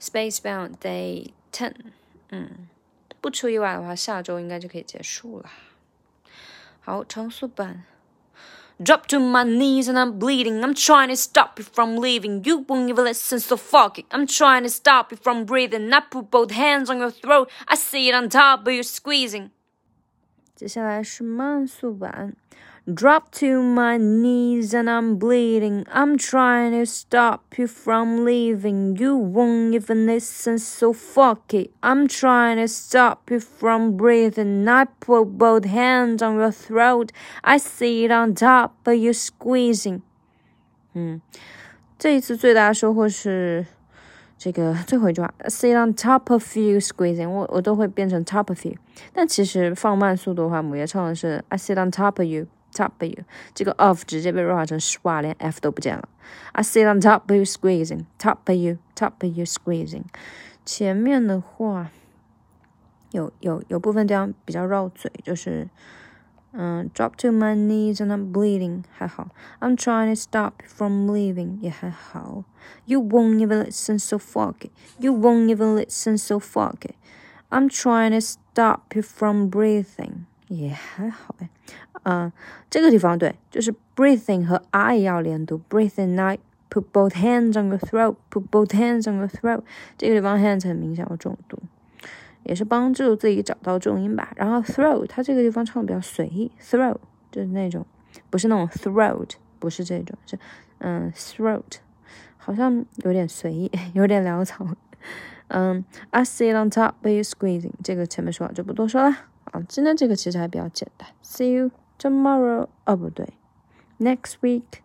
Spacebound Day Ten。嗯，不出意外的话，下周应该就可以结束了。好，长速版。Drop to my knees and I'm bleeding. I'm trying to stop you from leaving. You won't even listen, so fuck it. I'm trying to stop you from breathing. I put both hands on your throat. I see it on top, but you're squeezing. 接下来是慢速版。Drop to my knees and I'm bleeding. I'm trying to stop you from leaving. You won't even listen, so fuck it. I'm trying to stop you from breathing. I put both hands on your throat. I see it on top, but you're squeezing. 嗯，这一次最大的收获是 这个最后一句话，sit on top of you squeezing，我我都会变成 top of you，但其实放慢速度的话，母爷唱的是 I sit on top of you。top of you，这个 of 直接被弱化成 swa，，连 f 都不见了。I sit on top of you squeezing, top of you, top of you squeezing。前面的话有有有部分地方比较绕嘴，就是 嗯，drop to my knees and I'm bleeding 还好，I'm trying to stop you from leaving 也还好，You won't even listen so fuck it, you won't even listen so fuck it, I'm trying to stop you from breathing 也还好哎。嗯，这个地方对，就是 breathing 和 I 要连读，breathing I put both hands on your throat，put both hands on your throat，这个地方 hands 很明显要重读， 也是帮助自己找到重音吧。然后 throat 它这个地方唱的比较随意，throat 就是那种不是那种 throat，不是这种，是嗯 throat，好像有点随意，有点潦草。嗯，I sit on top, but you squeezing，这个前面说了就不多说了。啊，今天这个其实还比较简单。See you tomorrow。哦，不对，next week。